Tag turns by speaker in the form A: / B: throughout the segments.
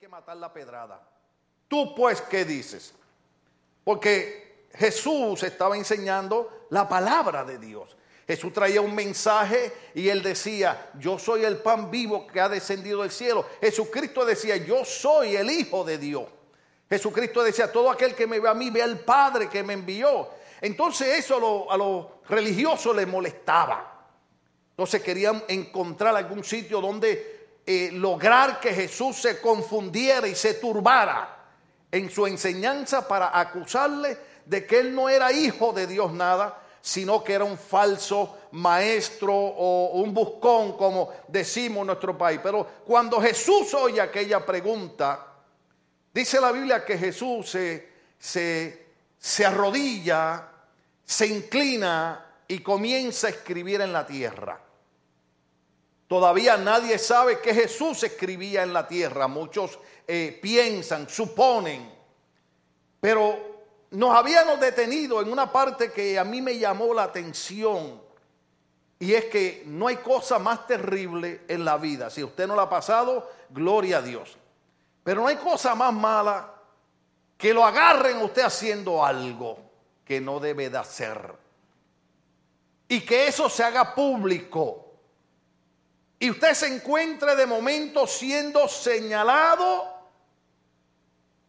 A: que matar la pedrada. Tú pues, ¿qué dices? Porque Jesús estaba enseñando la palabra de Dios. Jesús traía un mensaje y él decía, yo soy el pan vivo que ha descendido del cielo. Jesucristo decía, yo soy el Hijo de Dios. Jesucristo decía, todo aquel que me ve a mí ve al Padre que me envió. Entonces eso a los religiosos les molestaba. Entonces querían encontrar algún sitio donde eh, lograr que Jesús se confundiera y se turbara en su enseñanza para acusarle de que él no era hijo de Dios nada, sino que era un falso maestro o un buscón, como decimos en nuestro país. Pero cuando Jesús oye aquella pregunta, dice la Biblia que Jesús se, se, se arrodilla, se inclina y comienza a escribir en la tierra. Todavía nadie sabe que Jesús escribía en la tierra. Muchos eh, piensan, suponen. Pero nos habíamos detenido en una parte que a mí me llamó la atención y es que no hay cosa más terrible en la vida. Si usted no la ha pasado, gloria a Dios. Pero no hay cosa más mala que lo agarren usted haciendo algo que no debe de hacer. Y que eso se haga público. Y usted se encuentre de momento siendo señalado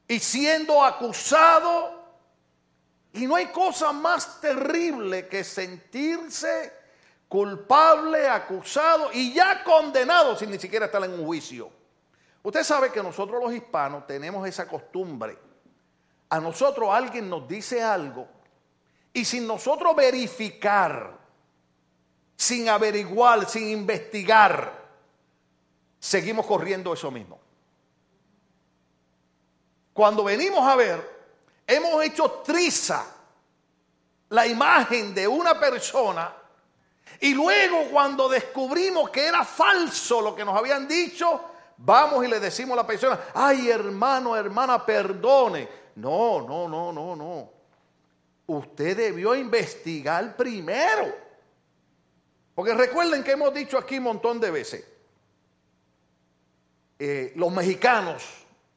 A: y siendo acusado y no hay cosa más terrible que sentirse culpable, acusado y ya condenado sin ni siquiera estar en un juicio. Usted sabe que nosotros los hispanos tenemos esa costumbre. A nosotros alguien nos dice algo y sin nosotros verificar, sin averiguar, sin investigar, seguimos corriendo eso mismo. Cuando venimos a ver, hemos hecho triza la imagen de una persona y luego cuando descubrimos que era falso lo que nos habían dicho, vamos y le decimos a la persona, ay hermano, hermana, perdone. No, no, no, no, no. Usted debió investigar primero. Porque recuerden que hemos dicho aquí un montón de veces, eh, los mexicanos,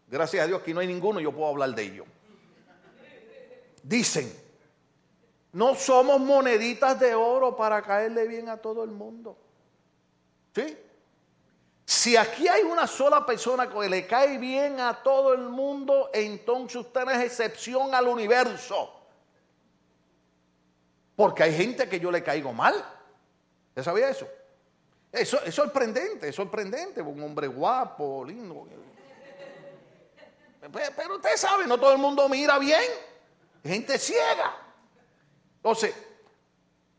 A: gracias a Dios que no hay ninguno, yo puedo hablar de ellos dicen, no somos moneditas de oro para caerle bien a todo el mundo. ¿Sí? Si aquí hay una sola persona que le cae bien a todo el mundo, entonces usted no es excepción al universo. Porque hay gente que yo le caigo mal. ¿Usted sabía eso? Eso es sorprendente, es sorprendente. Un hombre guapo, lindo. Pero usted sabe, no todo el mundo mira bien gente ciega. Entonces,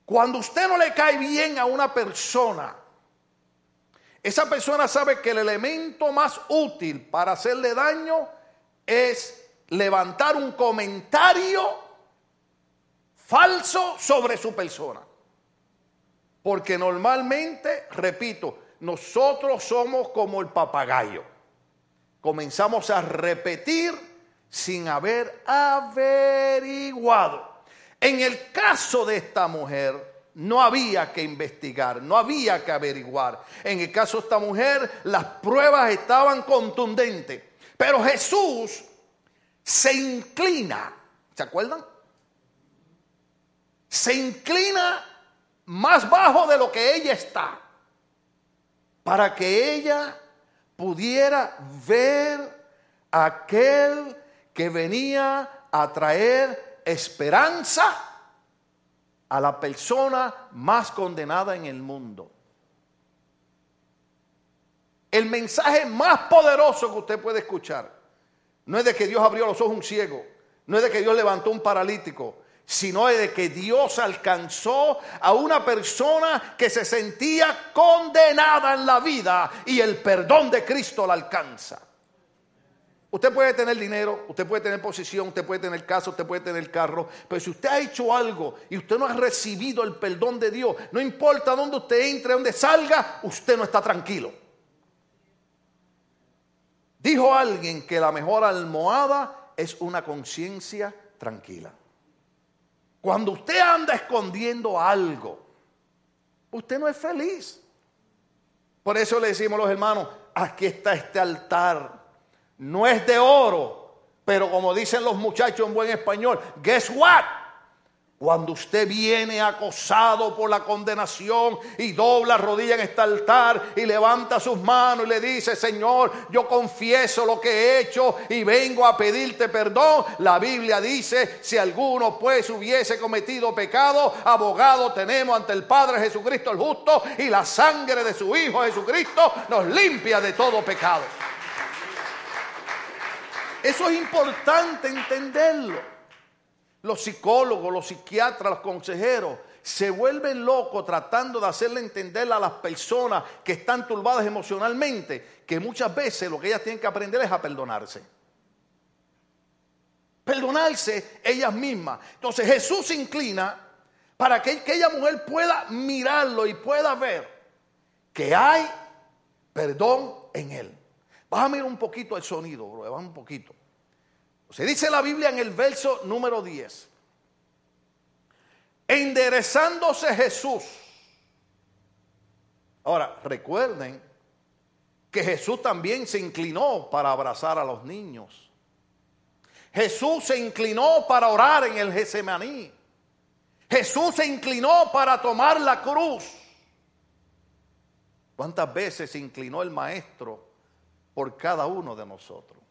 A: cuando usted no le cae bien a una persona, esa persona sabe que el elemento más útil para hacerle daño es levantar un comentario falso sobre su persona. Porque normalmente, repito, nosotros somos como el papagayo. Comenzamos a repetir sin haber averiguado. En el caso de esta mujer, no había que investigar, no había que averiguar. En el caso de esta mujer, las pruebas estaban contundentes. Pero Jesús se inclina, ¿se acuerdan? Se inclina más bajo de lo que ella está, para que ella pudiera ver aquel que venía a traer esperanza a la persona más condenada en el mundo. El mensaje más poderoso que usted puede escuchar no es de que Dios abrió los ojos a un ciego, no es de que Dios levantó un paralítico, sino de que Dios alcanzó a una persona que se sentía condenada en la vida y el perdón de Cristo la alcanza. Usted puede tener dinero, usted puede tener posición, usted puede tener casa, usted puede tener carro, pero si usted ha hecho algo y usted no ha recibido el perdón de Dios, no importa dónde usted entre, dónde salga, usted no está tranquilo. Dijo alguien que la mejor almohada es una conciencia tranquila. Cuando usted anda escondiendo algo, usted no es feliz. Por eso le decimos a los hermanos, aquí está este altar no es de oro, pero como dicen los muchachos en buen español, guess what? Cuando usted viene acosado por la condenación y dobla rodilla en este altar y levanta sus manos y le dice, Señor, yo confieso lo que he hecho y vengo a pedirte perdón. La Biblia dice, si alguno pues hubiese cometido pecado, abogado tenemos ante el Padre Jesucristo el justo y la sangre de su Hijo Jesucristo nos limpia de todo pecado. Eso es importante entenderlo los psicólogos, los psiquiatras, los consejeros se vuelven locos tratando de hacerle entender a las personas que están turbadas emocionalmente que muchas veces lo que ellas tienen que aprender es a perdonarse. Perdonarse ellas mismas. Entonces Jesús se inclina para que aquella mujer pueda mirarlo y pueda ver que hay perdón en él. Bájame un poquito el sonido, bro, un poquito. Se dice la Biblia en el verso número 10. Enderezándose Jesús. Ahora, recuerden que Jesús también se inclinó para abrazar a los niños. Jesús se inclinó para orar en el Getsemaní. Jesús se inclinó para tomar la cruz. ¿Cuántas veces se inclinó el Maestro por cada uno de nosotros?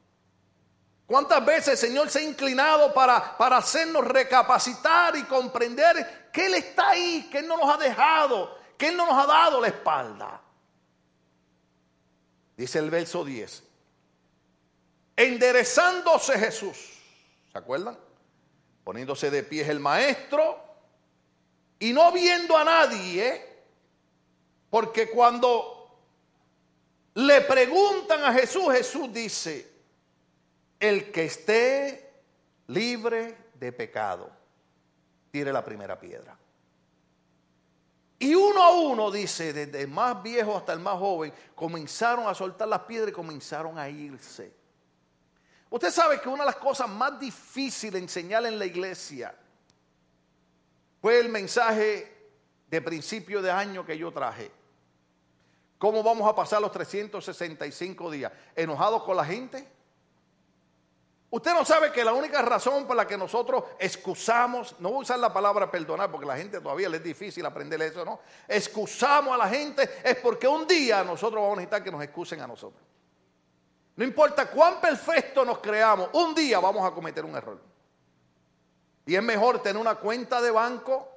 A: ¿Cuántas veces el Señor se ha inclinado para, para hacernos recapacitar y comprender que Él está ahí, que Él no nos ha dejado, que Él no nos ha dado la espalda? Dice el verso 10. Enderezándose Jesús, ¿se acuerdan? Poniéndose de pie el maestro y no viendo a nadie, porque cuando le preguntan a Jesús, Jesús dice, el que esté libre de pecado, tire la primera piedra. Y uno a uno, dice, desde el más viejo hasta el más joven, comenzaron a soltar las piedras y comenzaron a irse. Usted sabe que una de las cosas más difíciles de enseñar en la iglesia fue el mensaje de principio de año que yo traje. ¿Cómo vamos a pasar los 365 días? ¿Enojados con la gente? Usted no sabe que la única razón por la que nosotros excusamos, no voy a usar la palabra perdonar porque la gente todavía le es difícil aprender eso, ¿no? Excusamos a la gente es porque un día nosotros vamos a necesitar que nos excusen a nosotros. No importa cuán perfecto nos creamos, un día vamos a cometer un error. Y es mejor tener una cuenta de banco,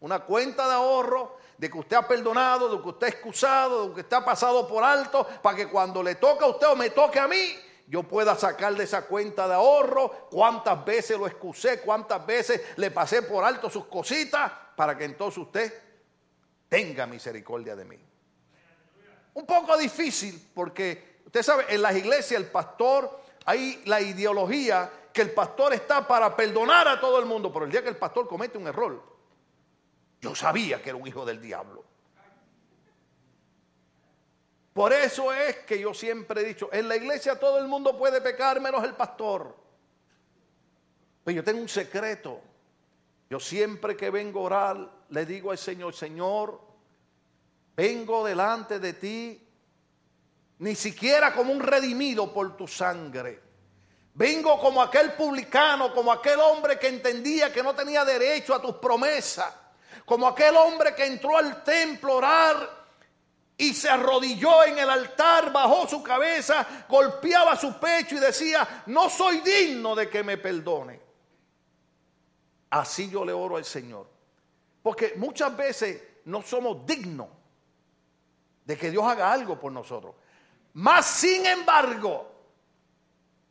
A: una cuenta de ahorro, de que usted ha perdonado, de que usted ha excusado, de que usted ha pasado por alto, para que cuando le toca a usted o me toque a mí, yo pueda sacar de esa cuenta de ahorro cuántas veces lo excusé, cuántas veces le pasé por alto sus cositas, para que entonces usted tenga misericordia de mí. Un poco difícil porque usted sabe, en las iglesias el pastor, hay la ideología que el pastor está para perdonar a todo el mundo, pero el día que el pastor comete un error, yo sabía que era un hijo del diablo. Por eso es que yo siempre he dicho, en la iglesia todo el mundo puede pecar menos el pastor. Pero yo tengo un secreto. Yo siempre que vengo a orar, le digo al Señor, Señor, vengo delante de ti, ni siquiera como un redimido por tu sangre. Vengo como aquel publicano, como aquel hombre que entendía que no tenía derecho a tus promesas, como aquel hombre que entró al templo a orar y se arrodilló en el altar, bajó su cabeza, golpeaba su pecho y decía, no soy digno de que me perdone. Así yo le oro al Señor. Porque muchas veces no somos dignos de que Dios haga algo por nosotros. Más sin embargo,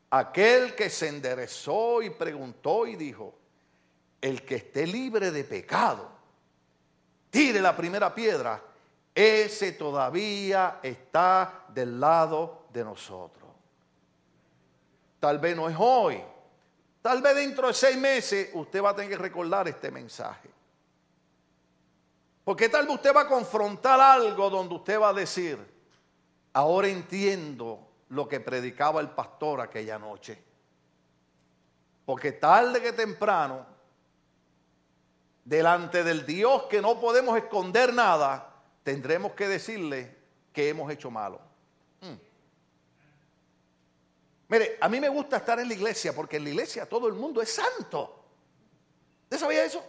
A: aquel que se enderezó y preguntó y dijo, el que esté libre de pecado, tire la primera piedra ese todavía está del lado de nosotros. Tal vez no es hoy. Tal vez dentro de seis meses usted va a tener que recordar este mensaje. Porque tal vez usted va a confrontar algo donde usted va a decir, ahora entiendo lo que predicaba el pastor aquella noche. Porque tarde que temprano, delante del Dios que no podemos esconder nada, tendremos que decirle que hemos hecho malo. Hmm. Mire, a mí me gusta estar en la iglesia porque en la iglesia todo el mundo es santo. ¿Usted sabía eso?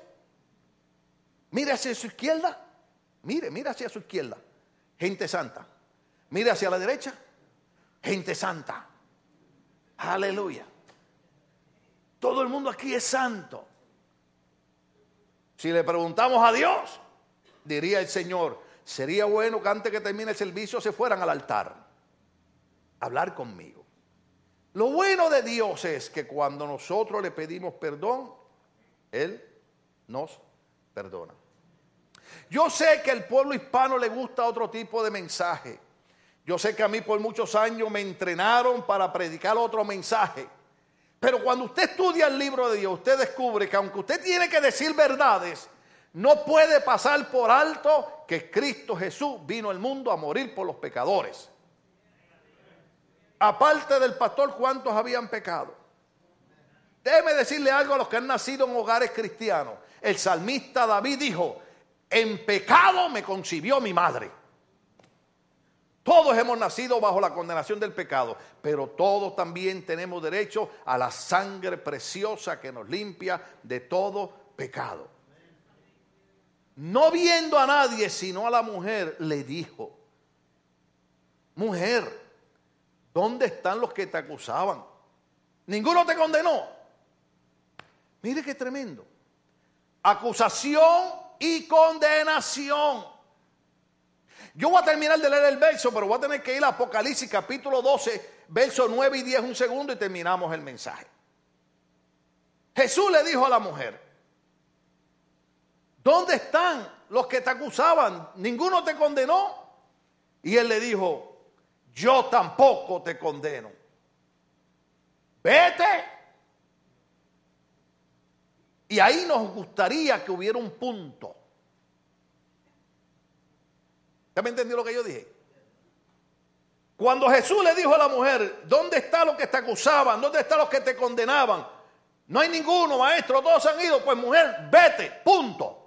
A: Mire hacia su izquierda. Mire, mire hacia su izquierda. Gente santa. Mire hacia la derecha. Gente santa. Aleluya. Todo el mundo aquí es santo. Si le preguntamos a Dios, diría el Señor, sería bueno que antes que termine el servicio se fueran al altar a hablar conmigo. Lo bueno de Dios es que cuando nosotros le pedimos perdón, Él nos perdona. Yo sé que al pueblo hispano le gusta otro tipo de mensaje. Yo sé que a mí por muchos años me entrenaron para predicar otro mensaje. Pero cuando usted estudia el libro de Dios, usted descubre que aunque usted tiene que decir verdades, no puede pasar por alto que Cristo Jesús vino al mundo a morir por los pecadores. Aparte del pastor, ¿cuántos habían pecado? Déjeme decirle algo a los que han nacido en hogares cristianos. El salmista David dijo, en pecado me concibió mi madre. Todos hemos nacido bajo la condenación del pecado, pero todos también tenemos derecho a la sangre preciosa que nos limpia de todo pecado. No viendo a nadie, sino a la mujer, le dijo, mujer, ¿dónde están los que te acusaban? Ninguno te condenó. Mire qué tremendo. Acusación y condenación. Yo voy a terminar de leer el verso, pero voy a tener que ir a Apocalipsis capítulo 12, verso 9 y 10 un segundo y terminamos el mensaje. Jesús le dijo a la mujer, ¿dónde están los que te acusaban? ¿Ninguno te condenó? Y él le dijo, yo tampoco te condeno. Vete y ahí nos gustaría que hubiera un punto. ¿Ya me entendió lo que yo dije? Cuando Jesús le dijo a la mujer, ¿dónde está los que te acusaban? ¿Dónde están los que te condenaban? No hay ninguno, maestro, todos han ido. Pues mujer, vete, punto.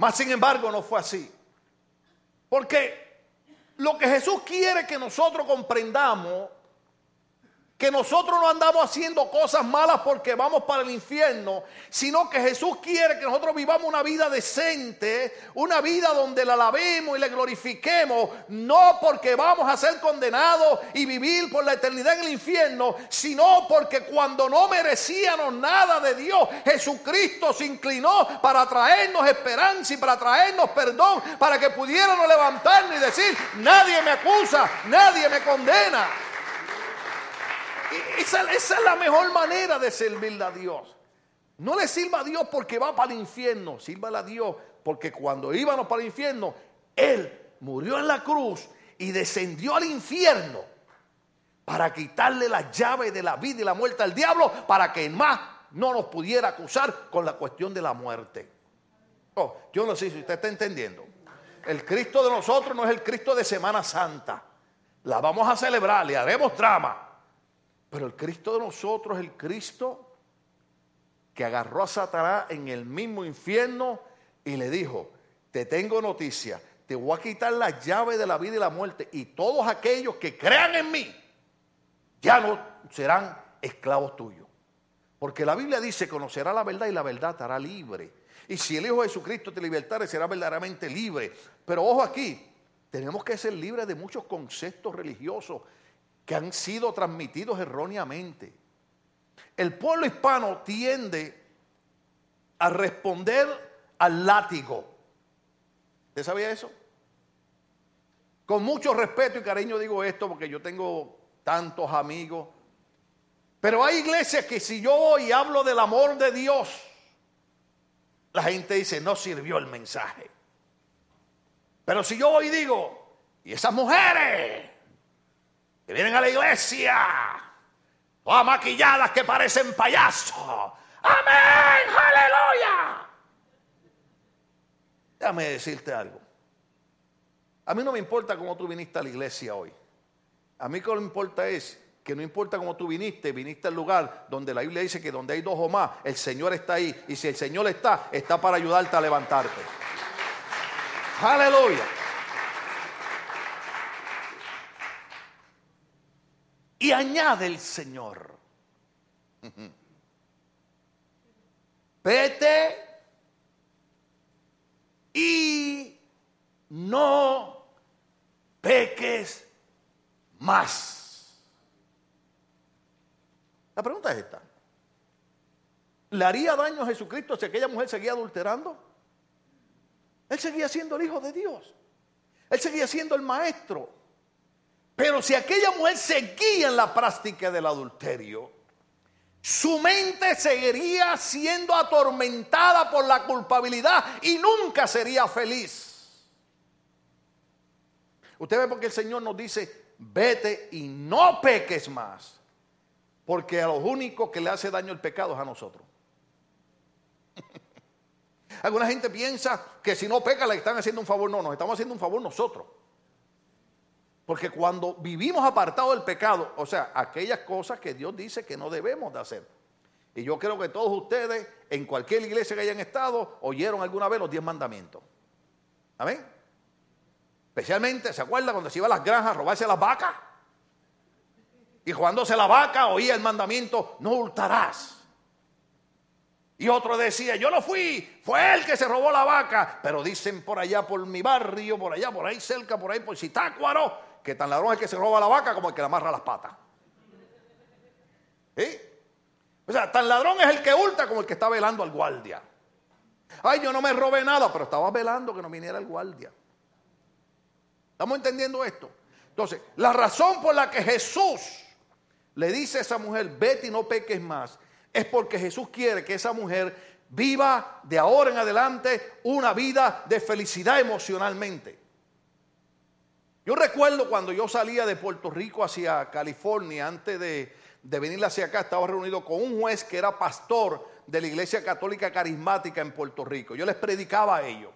A: Mas sin embargo no fue así. Porque lo que Jesús quiere que nosotros comprendamos que nosotros no andamos haciendo cosas malas porque vamos para el infierno, sino que Jesús quiere que nosotros vivamos una vida decente, una vida donde la alabemos y le glorifiquemos, no porque vamos a ser condenados y vivir por la eternidad en el infierno, sino porque cuando no merecíamos nada de Dios, Jesucristo se inclinó para traernos esperanza y para traernos perdón, para que pudiéramos levantarnos y decir, nadie me acusa, nadie me condena. Esa, es la mejor manera de servirle a Dios. No le sirva a Dios porque va para el infierno, sírvale a Dios porque cuando íbamos para el infierno, Él murió en la cruz y descendió al infierno para quitarle la llave de la vida y la muerte al diablo para que más no nos pudiera acusar con la cuestión de la muerte. Oh, yo no sé si usted está entendiendo. El Cristo de nosotros no es el Cristo de Semana Santa. La vamos a celebrar, le haremos drama. Pero el Cristo de nosotros el Cristo que agarró a Satanás en el mismo infierno y le dijo, te tengo noticia, te voy a quitar la llave de la vida y la muerte y todos aquellos que crean en mí ya no serán esclavos tuyos. Porque la Biblia dice, conocerá la verdad y la verdad te hará libre. Y si el Hijo de Jesucristo te libertare, será verdaderamente libre. Pero ojo aquí, tenemos que ser libres de muchos conceptos religiosos que han sido transmitidos erróneamente. El pueblo hispano tiende a responder al látigo. ¿Usted sabía eso? Con mucho respeto y cariño digo esto porque yo tengo tantos amigos. Pero hay iglesias que si yo voy y hablo del amor de Dios, la gente dice, no sirvió el mensaje. Pero si yo voy y digo, y esas mujeres, que vienen a la iglesia, todas maquilladas que parecen payasos. Amén, aleluya. Déjame decirte algo. A mí no me importa cómo tú viniste a la iglesia hoy. A mí lo que me importa es que no importa cómo tú viniste, viniste al lugar donde la Biblia dice que donde hay dos o más, el Señor está ahí. Y si el Señor está, está para ayudarte a levantarte. Aleluya. Y añade el Señor. Vete y no peques más. La pregunta es esta. ¿Le haría daño a Jesucristo si aquella mujer seguía adulterando? Él seguía siendo el Hijo de Dios. Él seguía siendo el Maestro. Pero si aquella mujer seguía en la práctica del adulterio, su mente seguiría siendo atormentada por la culpabilidad y nunca sería feliz. Usted ve porque el Señor nos dice, vete y no peques más. Porque a los únicos que le hace daño el pecado es a nosotros. Alguna gente piensa que si no peca le están haciendo un favor. No, nos estamos haciendo un favor nosotros. Porque cuando vivimos apartados del pecado, o sea, aquellas cosas que Dios dice que no debemos de hacer. Y yo creo que todos ustedes, en cualquier iglesia que hayan estado, oyeron alguna vez los diez mandamientos. Amén. Especialmente, ¿se acuerda cuando se iba a las granjas a robarse las vacas? Y jugándose la vaca oía el mandamiento, no hurtarás. Y otro decía, yo no fui, fue él que se robó la vaca. Pero dicen por allá, por mi barrio, por allá, por ahí cerca, por ahí, por Citácuaro, que tan ladrón es que se roba la vaca como el que le amarra las patas. ¿Sí? O sea, tan ladrón es el que hurta como el que está velando al guardia. Ay, yo no me robé nada, pero estaba velando que no viniera el guardia. ¿Estamos entendiendo esto? Entonces, la razón por la que Jesús le dice a esa mujer, vete y no peques más, es porque Jesús quiere que esa mujer viva de ahora en adelante una vida de felicidad emocionalmente. Yo recuerdo cuando yo salía de Puerto Rico hacia California, antes de, venir hacia acá, estaba reunido con un juez que era pastor de la Iglesia Católica Carismática en Puerto Rico. Yo les predicaba a ellos.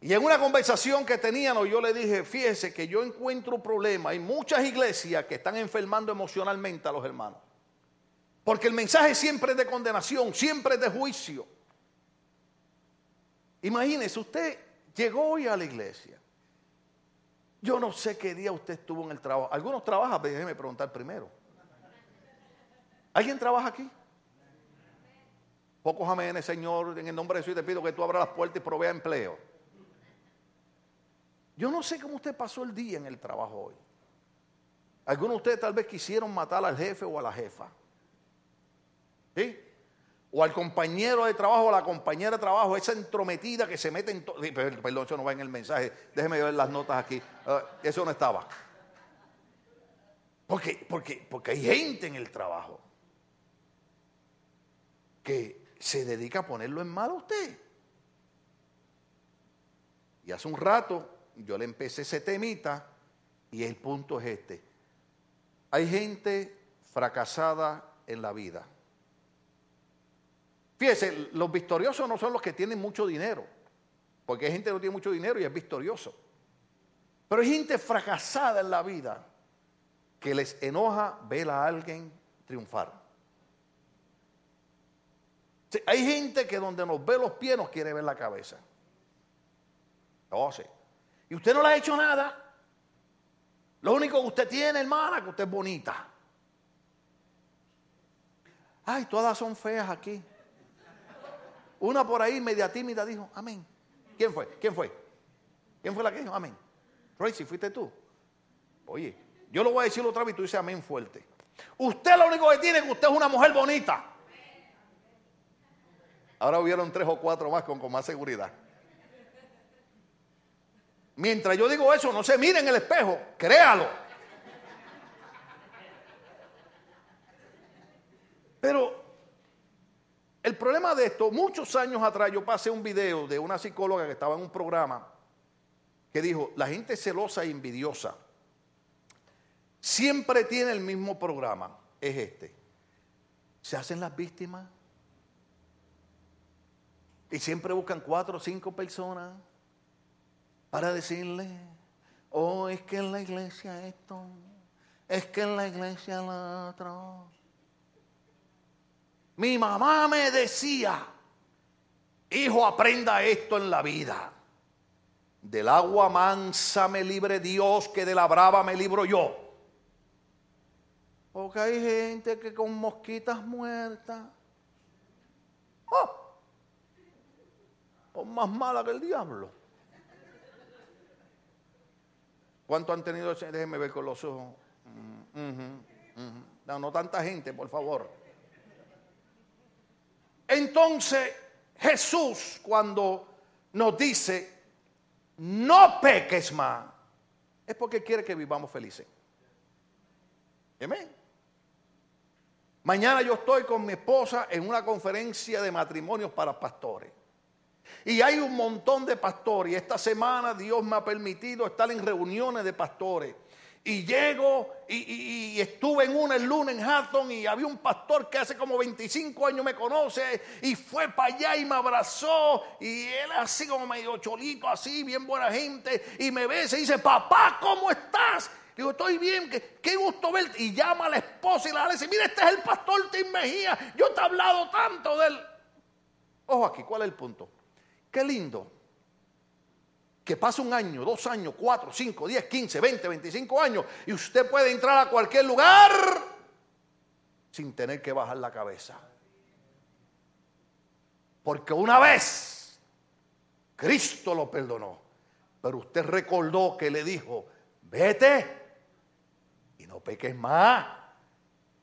A: Y en una conversación que teníamos, yo le dije, fíjese que yo encuentro un problema. Hay muchas iglesias que están enfermando emocionalmente a los hermanos. Porque el mensaje siempre es de condenación, siempre es de juicio. Imagínese, usted llegó hoy a la iglesia yo no sé qué día usted estuvo en el trabajo. Algunos trabajan, déjeme preguntar primero. ¿Alguien trabaja aquí? Pocos aménes, Señor. En el nombre de Jesús te pido que tú abras las puertas y provea empleo. Yo no sé cómo usted pasó el día en el trabajo hoy. Algunos de ustedes tal vez quisieron matar al jefe o a la jefa. O al compañero de trabajo o la compañera de trabajo, esa entrometida que se mete en todo. Perdón, eso no va en el mensaje. Déjeme ver las notas aquí. Ah, eso no estaba. Porque, porque, porque hay gente en el trabajo que se dedica a ponerlo en mal a usted. Y hace un rato yo le empecé ese temita y el punto es este. Hay gente fracasada en la vida Fíjese, los victoriosos no son los que tienen mucho dinero, porque hay gente que no tiene mucho dinero y es victorioso. Pero hay gente fracasada en la vida que les enoja ver a alguien triunfar. hay gente que donde nos ve los pies nos quiere ver la cabeza. Oh, sí. Y usted no le ha hecho nada. Lo único que usted tiene, hermana, que usted es bonita. Ay, todas son feas aquí. Una por ahí, media tímida, dijo, amén. ¿Quién fue? ¿Quién fue? ¿Quién fue la que dijo? Amén. Tracy, ¿fuiste tú? Oye, yo lo voy a decir otra vez y tú dices amén fuerte. Usted lo único que tiene es que usted es una mujer bonita. Ahora hubieron tres o cuatro más con, con más seguridad. Mientras yo digo eso, no se mire en el espejo, créalo. Pero problema de esto, muchos años atrás yo pasé un video de una psicóloga que estaba en un programa que dijo, la gente celosa e envidiosa siempre tiene el mismo programa, es este. Se hacen las víctimas y siempre buscan cuatro o cinco personas para decirle, oh, es que en la iglesia esto, es que en la iglesia lo otro. Mi mamá me decía, hijo, aprenda esto en la vida. Del agua mansa me libre Dios, que de la brava me libro yo. Porque hay gente que con mosquitas muertas. ¡Oh! Son más mala que el diablo. ¿Cuánto han tenido? Déjenme ver con los ojos. Mm, no, no tanta gente, por favor. Entonces, Jesús, cuando nos dice, no peques más, es porque quiere que vivamos felices. Amén. Mañana yo estoy con mi esposa en una conferencia de matrimonios para pastores. Y hay un montón de pastores. Esta semana Dios me ha permitido estar en reuniones de pastores. Y llego y, estuve en una el lunes en Hatton y había un pastor que hace como 25 años me conoce y fue para allá y me abrazó y él así como medio cholito, así, bien buena gente y me ve y dice, papá, ¿cómo estás? Digo, estoy bien, qué, gusto verte. Y llama a la esposa y la dice, mira, este es el pastor Tim Mejía, yo te he hablado tanto de él. Ojo aquí, ¿cuál es el punto? Qué lindo que pase un año, dos años, cuatro, cinco, diez, quince, veinte, veinticinco años y usted puede entrar a cualquier lugar sin tener que bajar la cabeza. Porque una vez Cristo lo perdonó, pero usted recordó que le dijo, vete y no peques más.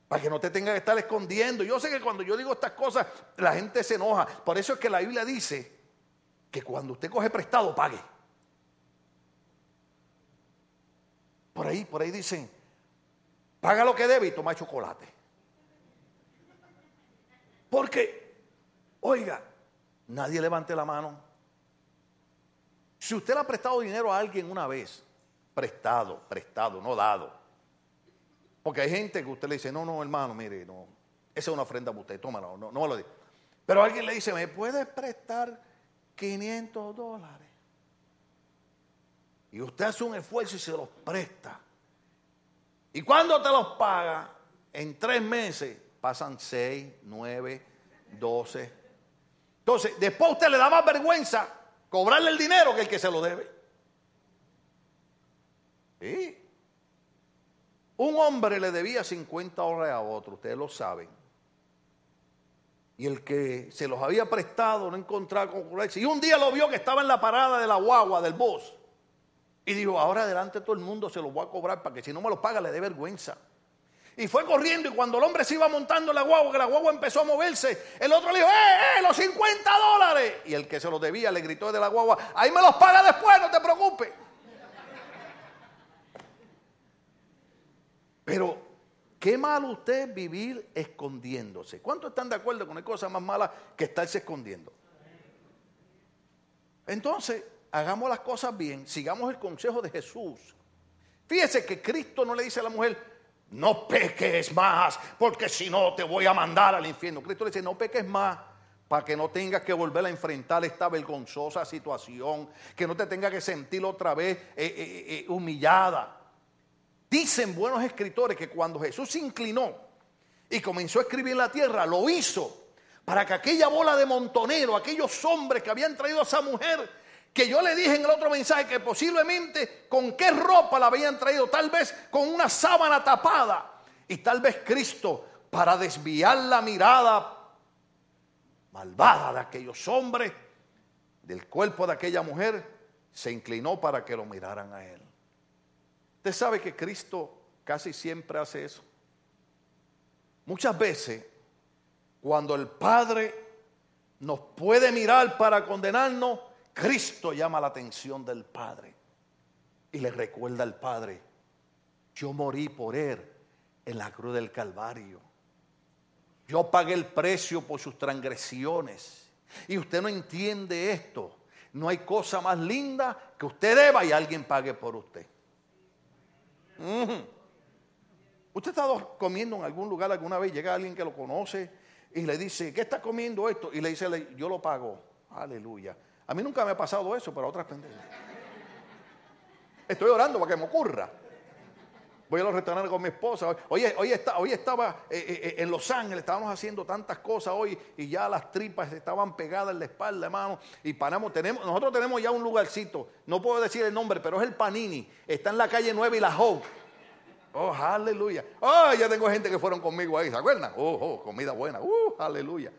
A: Para que no te tenga que estar escondiendo. Yo sé que cuando yo digo estas cosas, la gente se enoja. Por eso es que la Biblia dice que cuando usted coge prestado, pague. Por ahí, por ahí dicen, paga lo que debe y toma chocolate. Porque, oiga, nadie levante la mano. Si usted le ha prestado dinero a alguien una vez, prestado, prestado, no dado. Porque hay gente que usted le dice, no, no, hermano, mire, no, esa es una ofrenda para usted, tómalo, no, no me lo diga. Pero alguien le dice, ¿me puede prestar 500 dólares? Y usted hace un esfuerzo y se los presta. Y cuando te los paga, en tres meses pasan seis, nueve, doce. Entonces, después usted le da más vergüenza cobrarle el dinero que el que se lo debe. ¿Sí? Un hombre le debía 50 dólares a otro, ustedes lo saben. Y el que se los había prestado no encontraba con Y un día lo vio que estaba en la parada de la guagua, del bus. Y dijo, ahora adelante todo el mundo se lo voy a cobrar para que si no me lo paga le dé vergüenza. Y fue corriendo y cuando el hombre se iba montando la guagua, que la guagua empezó a moverse, el otro le dijo, ¡eh, eh, los 50 dólares! Y el que se los debía le gritó de la guagua, ahí me los paga después, no te preocupes. Pero, qué malo usted vivir escondiéndose. ¿Cuántos están de acuerdo con hay cosa más mala que estarse escondiendo? Entonces, hagamos las cosas bien, sigamos el consejo de Jesús. Fíjese que Cristo no le dice a la mujer, no peques más, porque si no te voy a mandar al infierno. Cristo le dice, no peques más, para que no tengas que volver a enfrentar esta vergonzosa situación, que no te tengas que sentir otra vez eh, eh, eh, humillada. Dicen buenos escritores que cuando Jesús se inclinó y comenzó a escribir en la tierra, lo hizo para que aquella bola de montonero, aquellos hombres que habían traído a esa mujer, que yo le dije en el otro mensaje que posiblemente con qué ropa la habían traído, tal vez con una sábana tapada y tal vez Cristo para desviar la mirada malvada de aquellos hombres del cuerpo de aquella mujer, se inclinó para que lo miraran a él. Usted sabe que Cristo casi siempre hace eso. Muchas veces, cuando el Padre nos puede mirar para condenarnos, Cristo llama la atención del Padre y le recuerda al Padre, yo morí por Él en la cruz del Calvario. Yo pagué el precio por sus transgresiones. Y usted no entiende esto. No hay cosa más linda que usted deba y alguien pague por usted. Usted estado comiendo en algún lugar alguna vez, llega alguien que lo conoce y le dice, ¿qué está comiendo esto? Y le dice, yo lo pago. Aleluya. A mí nunca me ha pasado eso, pero a otras pendejas. Estoy orando para que me ocurra. Voy a los restaurantes con mi esposa. Hoy, hoy, hoy estaba eh, eh, eh, en Los Ángeles, estábamos haciendo tantas cosas hoy y ya las tripas estaban pegadas en la espalda, hermano. Y paramos, tenemos, nosotros tenemos ya un lugarcito, no puedo decir el nombre, pero es el Panini. Está en la calle 9 y la Hope. Oh, aleluya. Oh, ya tengo gente que fueron conmigo ahí, ¿se acuerdan? Oh, oh, comida buena. Uh, aleluya.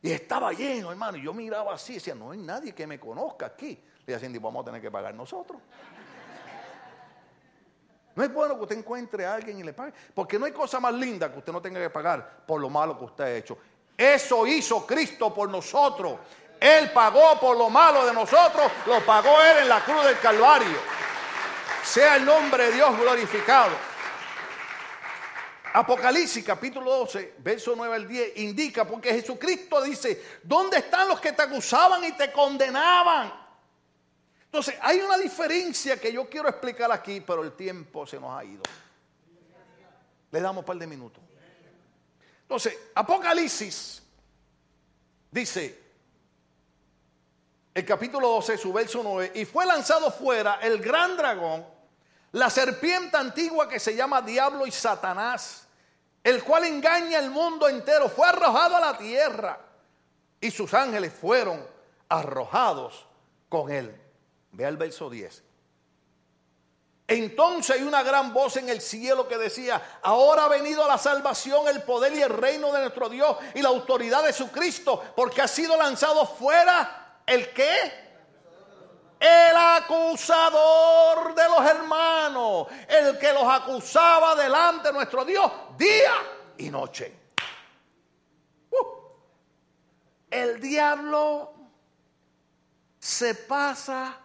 A: Y estaba lleno, hermano. Y yo miraba así, decía, no hay nadie que me conozca aquí. Le decía, Cindy, vamos a tener que pagar nosotros. No es bueno que usted encuentre a alguien y le pague. Porque no hay cosa más linda que usted no tenga que pagar por lo malo que usted ha hecho. Eso hizo Cristo por nosotros. Él pagó por lo malo de nosotros. Lo pagó Él en la cruz del Calvario. Sea el nombre de Dios glorificado. Apocalipsis capítulo 12, verso 9 al 10, indica porque Jesucristo dice, ¿dónde están los que te acusaban y te condenaban? Entonces, hay una diferencia que yo quiero explicar aquí, pero el tiempo se nos ha ido. Le damos un par de minutos. Entonces, Apocalipsis dice, el capítulo 12, su verso 9, y fue lanzado fuera el gran dragón, la serpiente antigua que se llama Diablo y Satanás, el cual engaña al mundo entero, fue arrojado a la tierra y sus ángeles fueron arrojados con él. Vea el verso 10. Entonces hay una gran voz en el cielo que decía, ahora ha venido la salvación, el poder y el reino de nuestro Dios y la autoridad de su Cristo, porque ha sido lanzado fuera el que el acusador de los hermanos, el que los acusaba delante de nuestro Dios día y noche. Uh. el diablo se pasa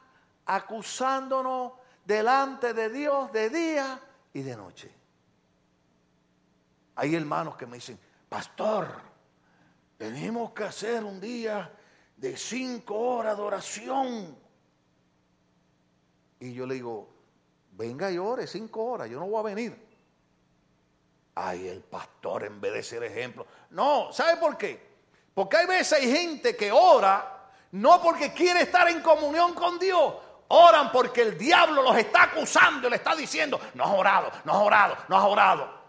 A: acusándonos delante de Dios de día y de noche. Hay hermanos que me dicen, pastor, tenemos que hacer un día de cinco horas de oración. Y yo le digo, venga y ore cinco horas, yo no voy a venir. Ay, el pastor en vez de ser ejemplo. No, ¿sabe por qué? Porque hay veces hay gente que ora no porque quiere estar en comunión con Dios, Oran porque el diablo los está acusando y le está diciendo, no has orado, no has orado, no has orado.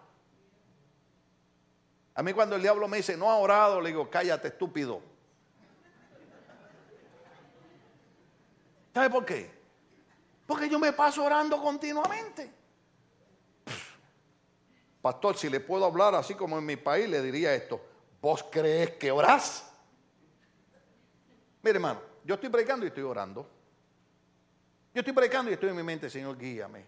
A: A mí cuando el diablo me dice, no has orado, le digo, cállate estúpido. ¿Sabe por qué? Porque yo me paso orando continuamente. Pastor, si le puedo hablar así como en mi país, le diría esto. ¿Vos crees que orás? Mire, hermano, yo estoy predicando y estoy orando. Yo estoy predicando y estoy en mi mente, Señor, guíame.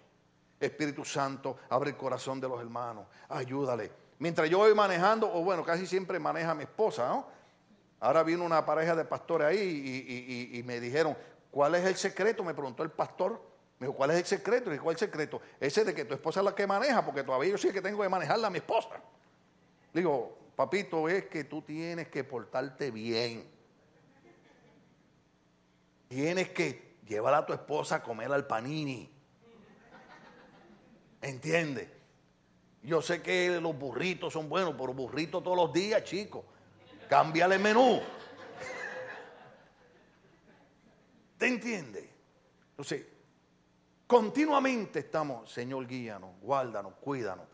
A: Espíritu Santo, abre el corazón de los hermanos, ayúdale. Mientras yo voy manejando, o bueno, casi siempre maneja mi esposa, ¿no? Ahora vino una pareja de pastores ahí y, me dijeron, ¿cuál es el secreto? Me preguntó el pastor. Me dijo, ¿cuál es el secreto? Y ¿cuál es el secreto? Ese de que tu esposa es la que maneja, porque todavía yo sí que tengo que manejarla a mi esposa. Digo, papito, es que tú tienes que portarte bien. Tienes que llévala a tu esposa a comer al panini. ¿Entiende? Yo sé que los burritos son buenos, pero burritos todos los días, chicos. Cámbiale el menú. ¿Te entiende? Entonces, continuamente estamos, Señor, guíanos, guárdanos, cuídanos.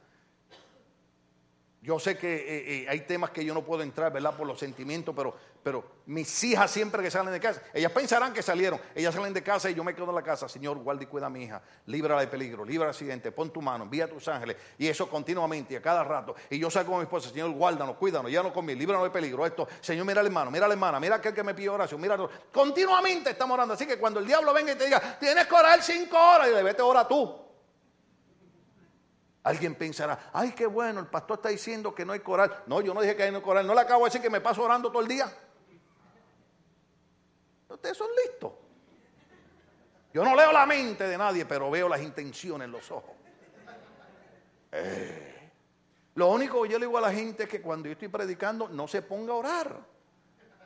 A: Yo sé que eh, eh, hay temas que yo no puedo entrar, ¿verdad? Por los sentimientos, pero pero mis hijas siempre que salen de casa, ellas pensarán que salieron, ellas salen de casa y yo me quedo en la casa, Señor, guarda y cuida a mi hija, líbrala de peligro, libra accidente, pon tu mano, envía a tus ángeles, y eso continuamente, a cada rato, y yo salgo con mi esposa, Señor, guárdanos, cuídanos, ya no conmigo, líbranos de peligro, esto, Señor, mira al hermano, mira a la hermana, mira aquel que me pide oración, mira, continuamente estamos orando, así que cuando el diablo venga y te diga, tienes que orar cinco horas, y le vete ora tú. Alguien pensará, ay, qué bueno, el pastor está diciendo que no hay coral. No, yo no dije que hay no coral, no le acabo de decir que me paso orando todo el día. Ustedes son listos. Yo no leo la mente de nadie, pero veo las intenciones en los ojos. Eh, lo único que yo le digo a la gente es que cuando yo estoy predicando, no se ponga a orar.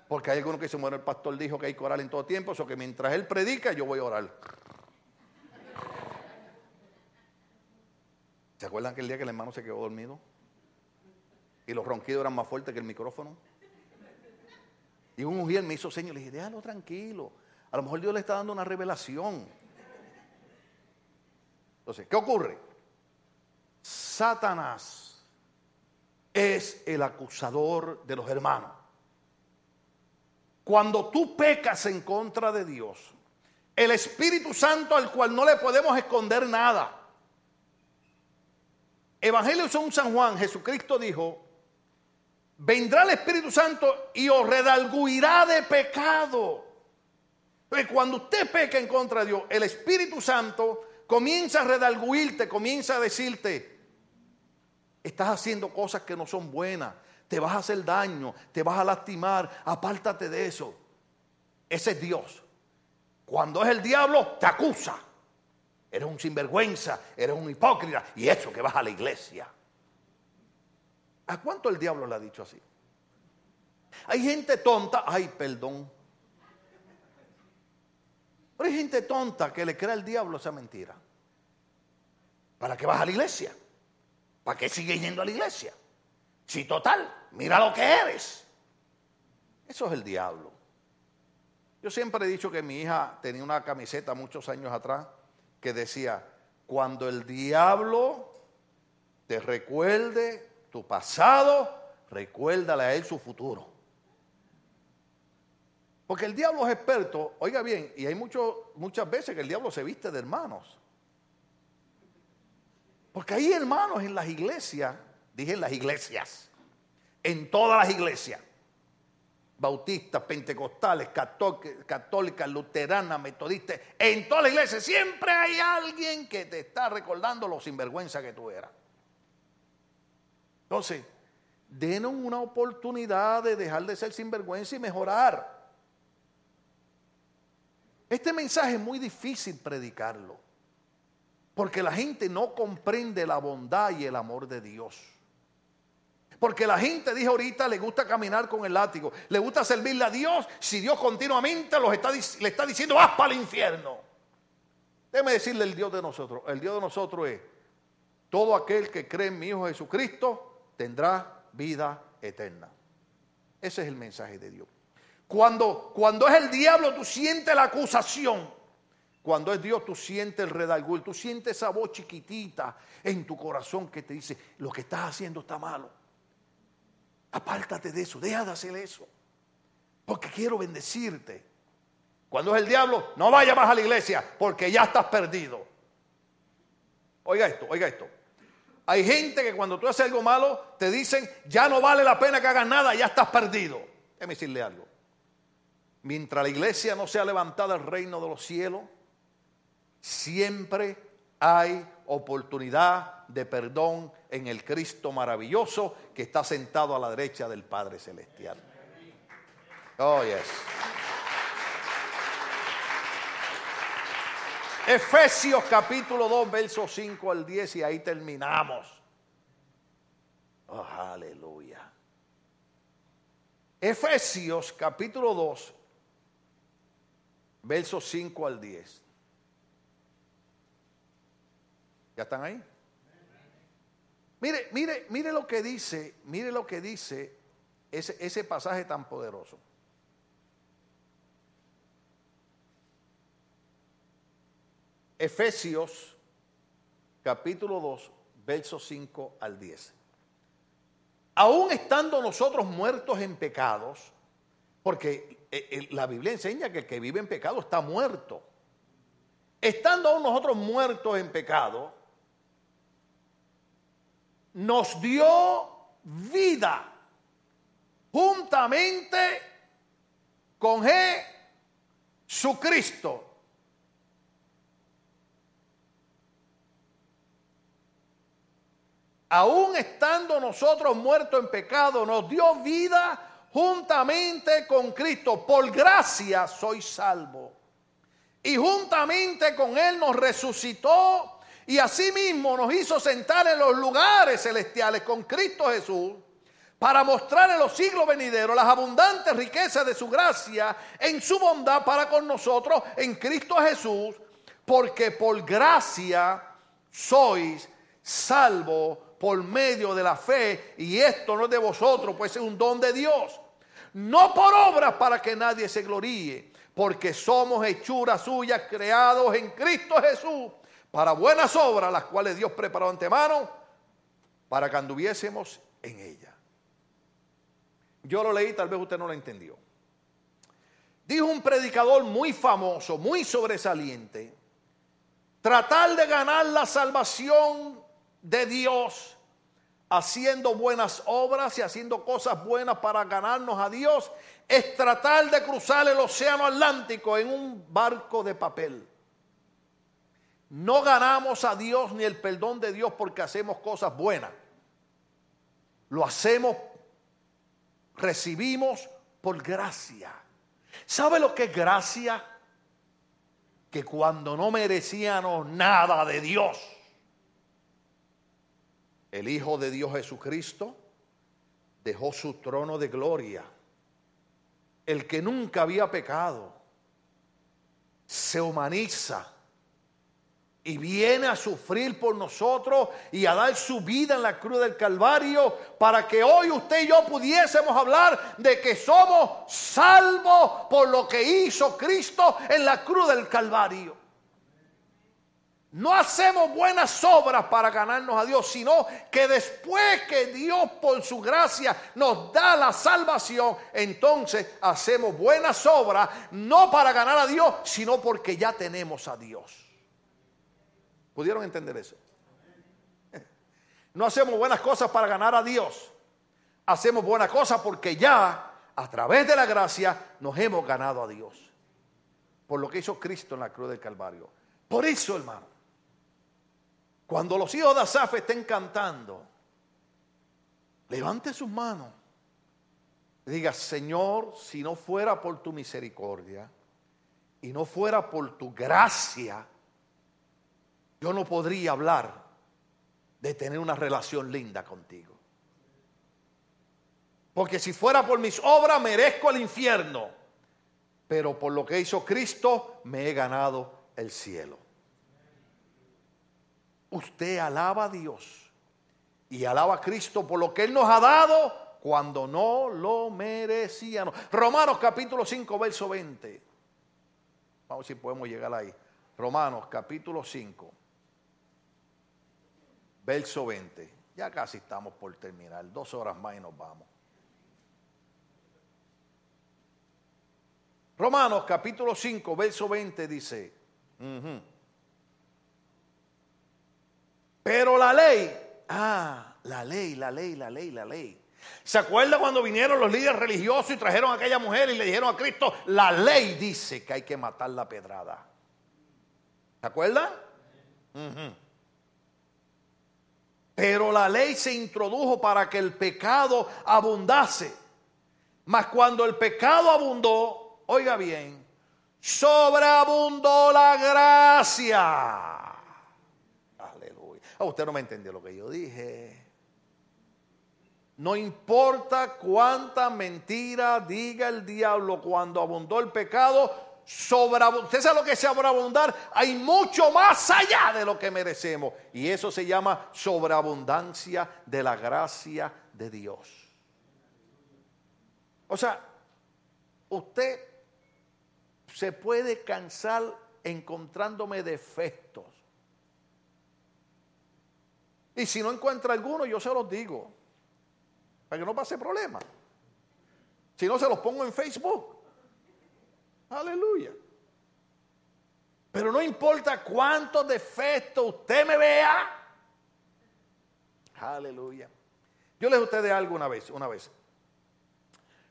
A: Porque hay algunos que se muere el pastor dijo que hay que orar en todo tiempo, eso que mientras él predica, yo voy a orar. ¿Se acuerdan que el día que el hermano se quedó dormido? Y los ronquidos eran más fuertes que el micrófono. Y un mujer me hizo señas, le dije, déjalo tranquilo. A lo mejor Dios le está dando una revelación. Entonces, ¿qué ocurre? Satanás es el acusador de los hermanos. Cuando tú pecas en contra de Dios, el Espíritu Santo al cual no le podemos esconder nada, Evangelio según San Juan, Jesucristo dijo, vendrá el Espíritu Santo y os redalguirá de pecado. Entonces, cuando usted peca en contra de Dios, el Espíritu Santo comienza a redalguirte, comienza a decirte, estás haciendo cosas que no son buenas, te vas a hacer daño, te vas a lastimar, apártate de eso. Ese es Dios. Cuando es el diablo, te acusa. Eres un sinvergüenza, eres un hipócrita y eso que vas a la iglesia. ¿A cuánto el diablo le ha dicho así? Hay gente tonta, ay, perdón. Pero hay gente tonta que le cree al diablo esa mentira. ¿Para qué vas a la iglesia? ¿Para qué sigues yendo a la iglesia? Si total, mira lo que eres. Eso es el diablo. Yo siempre he dicho que mi hija tenía una camiseta muchos años atrás que decía, cuando el diablo te recuerde tu pasado, recuérdale a él su futuro. Porque el diablo es experto, oiga bien, y hay muchas veces que el diablo se viste de hermanos. Porque hay hermanos en las iglesias, dije en las iglesias, en todas las iglesias, bautistas, pentecostales, católicas, luteranas, metodistas, en todas las iglesias siempre hay alguien que te está recordando lo sinvergüenza que tú eras. Entonces, denos una oportunidad de dejar de ser sinvergüenza y mejorar. Este mensaje es muy difícil predicarlo, porque la gente no comprende la bondad y el amor de Dios. Porque la gente, dijo ahorita, le gusta caminar con el látigo, le gusta servirle a Dios si Dios continuamente los está, le está diciendo, vas para el infierno. Déjeme decirle el Dios de nosotros. El Dios de nosotros es, todo aquel que cree en mi Hijo Jesucristo tendrá vida eterna. Ese es el mensaje de Dios. Cuando, cuando es el diablo, tú sientes la acusación. Cuando es Dios, tú sientes el redalgul, tú sientes esa voz chiquitita en tu corazón que te dice, lo que estás haciendo está malo. Apártate de eso, deja de hacer eso. Porque quiero bendecirte. Cuando es el diablo, no vaya más a la iglesia porque ya estás perdido. Oiga esto, oiga esto. Hay gente que cuando tú haces algo malo te dicen, ya no vale la pena que hagas nada, ya estás perdido. Déjame decirle algo. Mientras la iglesia no sea levantada al reino de los cielos, siempre hay oportunidad de perdón en el Cristo maravilloso que está sentado a la derecha del Padre Celestial. Oh, yes. Efesios capítulo 2, versos 5 al 10 y ahí terminamos. Oh, aleluya. Efesios capítulo 2, versos 5 al 10. ¿Ya están ahí? Mire, mire, mire lo que dice, mire lo que dice ese, ese pasaje tan poderoso. Efesios capítulo 2, versos 5 al 10. Aún estando nosotros muertos en pecados, porque eh, eh, la Biblia enseña que el que vive en pecado está muerto. Estando aún nosotros muertos en pecado, nos dio vida juntamente con Jesucristo. Aún estando nosotros muertos en pecado, nos dio vida juntamente con Cristo. Por gracia soy salvo. Y juntamente con Él nos resucitó y asimismo nos hizo sentar en los lugares celestiales con Cristo Jesús para mostrar en los siglos venideros las abundantes riquezas de su gracia en su bondad para con nosotros en Cristo Jesús, porque por gracia sois salvo por medio de la fe, y esto no es de vosotros, pues es un don de Dios, no por obras para que nadie se gloríe, porque somos hechuras suyas creados en Cristo Jesús para buenas obras, las cuales Dios preparó antemano para que anduviésemos en ella. Yo lo leí, tal vez usted no lo entendió. Dijo un predicador muy famoso, muy sobresaliente, tratar de ganar la salvación de Dios haciendo buenas obras y haciendo cosas buenas para ganarnos a Dios, es tratar de cruzar el océano Atlántico en un barco de papel. No ganamos a Dios ni el perdón de Dios porque hacemos cosas buenas. Lo hacemos, recibimos por gracia. ¿Sabe lo que es gracia? Que cuando no merecíamos nada de Dios, el Hijo de Dios Jesucristo dejó su trono de gloria. El que nunca había pecado se humaniza y viene a sufrir por nosotros y a dar su vida en la cruz del Calvario para que hoy usted y yo pudiésemos hablar de que somos salvos por lo que hizo Cristo en la cruz del Calvario. No hacemos buenas obras para ganarnos a Dios, sino que después que Dios por su gracia nos da la salvación, entonces hacemos buenas obras, no para ganar a Dios, sino porque ya tenemos a Dios. ¿Pudieron entender eso? No hacemos buenas cosas para ganar a Dios. Hacemos buenas cosas porque ya, a través de la gracia, nos hemos ganado a Dios. Por lo que hizo Cristo en la cruz del Calvario. Por eso, hermano, cuando los hijos de Asaf estén cantando, levante sus manos. Diga, Señor, si no fuera por tu misericordia y no fuera por tu gracia, yo no podría hablar de tener una relación linda contigo. Porque si fuera por mis obras merezco el infierno, pero por lo que hizo Cristo me he ganado el cielo. Usted alaba a Dios y alaba a Cristo por lo que Él nos ha dado cuando no lo merecíamos. Romanos capítulo 5, verso 20. Vamos a ver si podemos llegar ahí. Romanos capítulo 5 verso 20. Ya casi estamos por terminar, dos horas más y nos vamos. Romanos capítulo 5, verso 20 dice, pero la ley, ah, la ley, la ley, la ley, la ley. ¿Se acuerda cuando vinieron los líderes religiosos y trajeron a aquella mujer y le dijeron a Cristo, la ley dice que hay que matar la pedrada? ¿Se acuerda? Pero la ley se introdujo para que el pecado abundase. Mas cuando el pecado abundó, oiga bien, sobreabundó la gracia. Ah, usted no me entendió lo que yo dije. No importa cuánta mentira diga el diablo, cuando abundó el pecado, ¿Usted sabe lo que es sobreabundar? Hay mucho más allá de lo que merecemos. Y eso se llama sobreabundancia de la gracia de Dios. O sea, usted se puede cansar encontrándome defectos. Y si no encuentra alguno, yo se los digo. Para que no pase problema. Si no, se los pongo en Facebook. Aleluya. Pero no importa cuántos defectos usted me vea. Aleluya. Yo les ustedes algo una vez, una vez.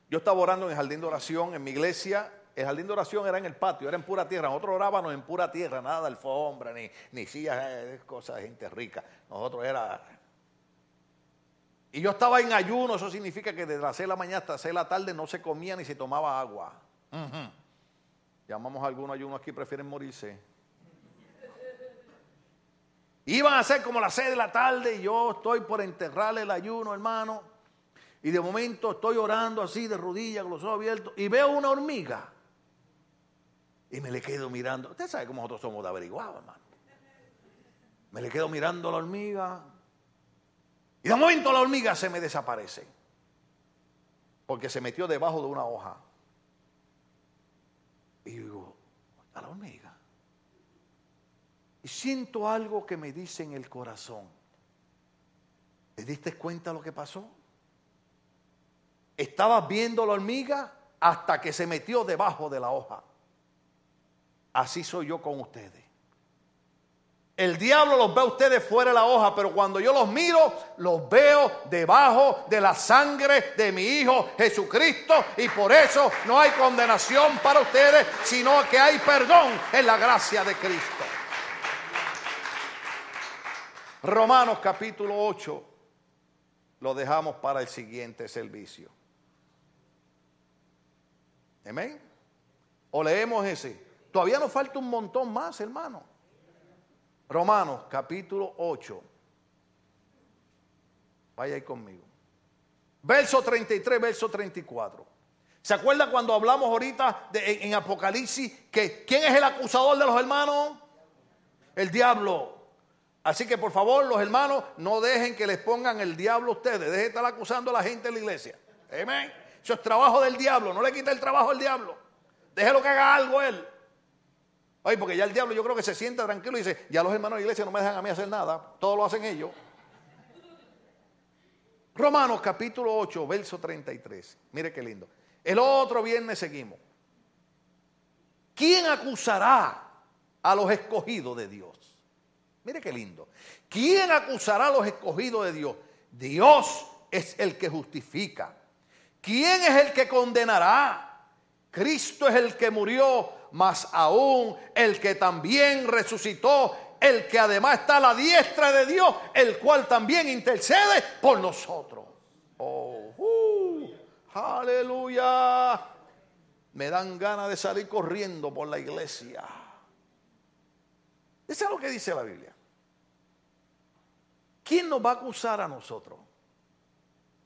A: Yo estaba orando en el jardín de oración en mi iglesia. El jardín de oración era en el patio, era en pura tierra. Nosotros orábamos en pura tierra, nada de alfombra, ni, ni sillas, eh, cosas de gente rica. Nosotros era. Y yo estaba en ayuno, eso significa que desde las 6 de la mañana hasta las 6 de la tarde no se comía ni se tomaba agua. Llamamos a algunos ayunos aquí, prefieren morirse. Iban a ser como las seis de la tarde y yo estoy por enterrarle el ayuno, hermano. Y de momento estoy orando así de rodillas, con los ojos abiertos, y veo una hormiga. Y me le quedo mirando. Usted sabe cómo nosotros somos de averiguado, hermano. Me le quedo mirando a la hormiga. Y de momento la hormiga se me desaparece. Porque se metió debajo de una hoja. Y digo, a la hormiga. Y siento algo que me dice en el corazón. ¿Te diste cuenta lo que pasó? Estabas viendo la hormiga hasta que se metió debajo de la hoja. Así soy yo con ustedes. El diablo los ve a ustedes fuera de la hoja, pero cuando yo los miro, los veo debajo de la sangre de mi Hijo Jesucristo. Y por eso no hay condenación para ustedes, sino que hay perdón en la gracia de Cristo. Romanos capítulo 8 lo dejamos para el siguiente servicio. Amén. O leemos ese. Todavía nos falta un montón más, hermano. Romanos capítulo 8. Vaya ahí conmigo. Verso 33, verso 34. ¿Se acuerda cuando hablamos ahorita de, en, Apocalipsis que quién es el acusador de los hermanos? El diablo. Así que por favor, los hermanos, no dejen que les pongan el diablo a ustedes. Dejen de estar acusando a la gente en la iglesia. Amén. Eso es trabajo del diablo. No le quite el trabajo al diablo. Déjelo que haga algo él. Ay, porque ya el diablo yo creo que se sienta tranquilo y dice, ya los hermanos de la iglesia no me dejan a mí hacer nada, todo lo hacen ellos. Romanos capítulo 8, verso 33. Mire qué lindo. El otro viernes seguimos. ¿Quién acusará a los escogidos de Dios? Mire qué lindo. ¿Quién acusará a los escogidos de Dios? Dios es el que justifica. ¿Quién es el que condenará? Cristo es el que murió mas aún el que también resucitó, el que además está a la diestra de Dios, el cual también intercede por nosotros. Oh, uh, aleluya. Me dan ganas de salir corriendo por la iglesia. Eso es lo que dice la Biblia. ¿Quién nos va a acusar a nosotros?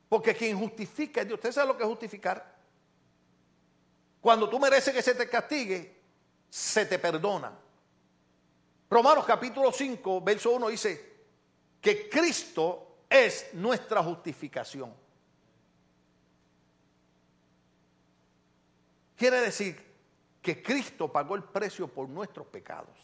A: Porque quien justifica es Dios. ¿Usted sabe lo que es justificar? Cuando tú mereces que se te castigue, se te perdona. Romanos capítulo 5, verso 1 dice que Cristo es nuestra justificación. Quiere decir que Cristo pagó el precio por nuestros pecados.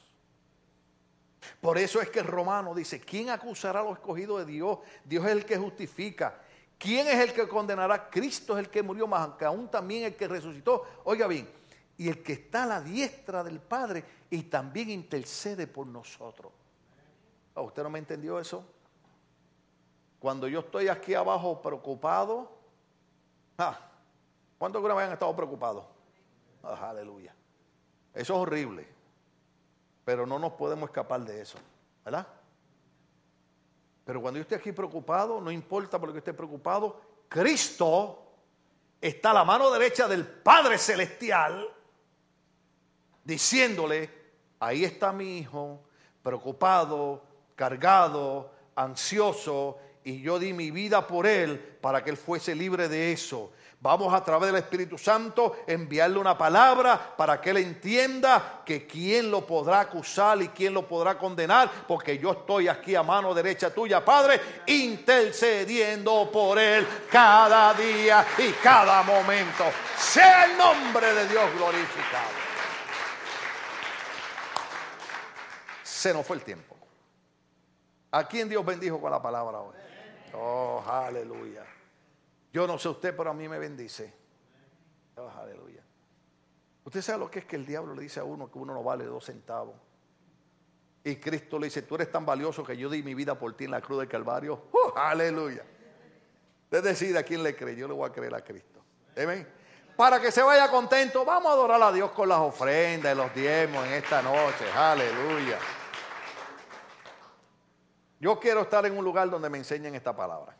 A: Por eso es que el romano dice, ¿quién acusará a los escogidos de Dios? Dios es el que justifica. ¿Quién es el que condenará? Cristo es el que murió, más que aún también el que resucitó. Oiga bien, y el que está a la diestra del Padre y también intercede por nosotros. Oh, ¿Usted no me entendió eso? Cuando yo estoy aquí abajo preocupado, ah, ¿cuántos que me han estado preocupados? Ah, aleluya. Eso es horrible, pero no nos podemos escapar de eso, ¿verdad? Pero cuando yo estoy aquí preocupado, no importa por lo que esté preocupado, Cristo está a la mano derecha del Padre Celestial diciéndole, ahí está mi hijo, preocupado, cargado, ansioso, y yo di mi vida por él para que él fuese libre de eso. Vamos a través del Espíritu Santo enviarle una palabra para que él entienda que quién lo podrá acusar y quién lo podrá condenar, porque yo estoy aquí a mano derecha tuya, Padre, intercediendo por él cada día y cada momento. Sea el nombre de Dios glorificado. se nos fue el tiempo. ¿A quién Dios bendijo con la palabra hoy? Oh, aleluya. Yo no sé usted, pero a mí me bendice. Oh, aleluya. Usted sabe lo que es que el diablo le dice a uno que uno no vale dos centavos. Y Cristo le dice, tú eres tan valioso que yo di mi vida por ti en la cruz del Calvario. Oh, aleluya. Usted decide a quién le cree. Yo le voy a creer a Cristo. Amén. Para que se vaya contento, vamos a adorar a Dios con las ofrendas y los diezmos en esta noche. Aleluya. Yo quiero estar en un lugar donde me enseñen esta palabra.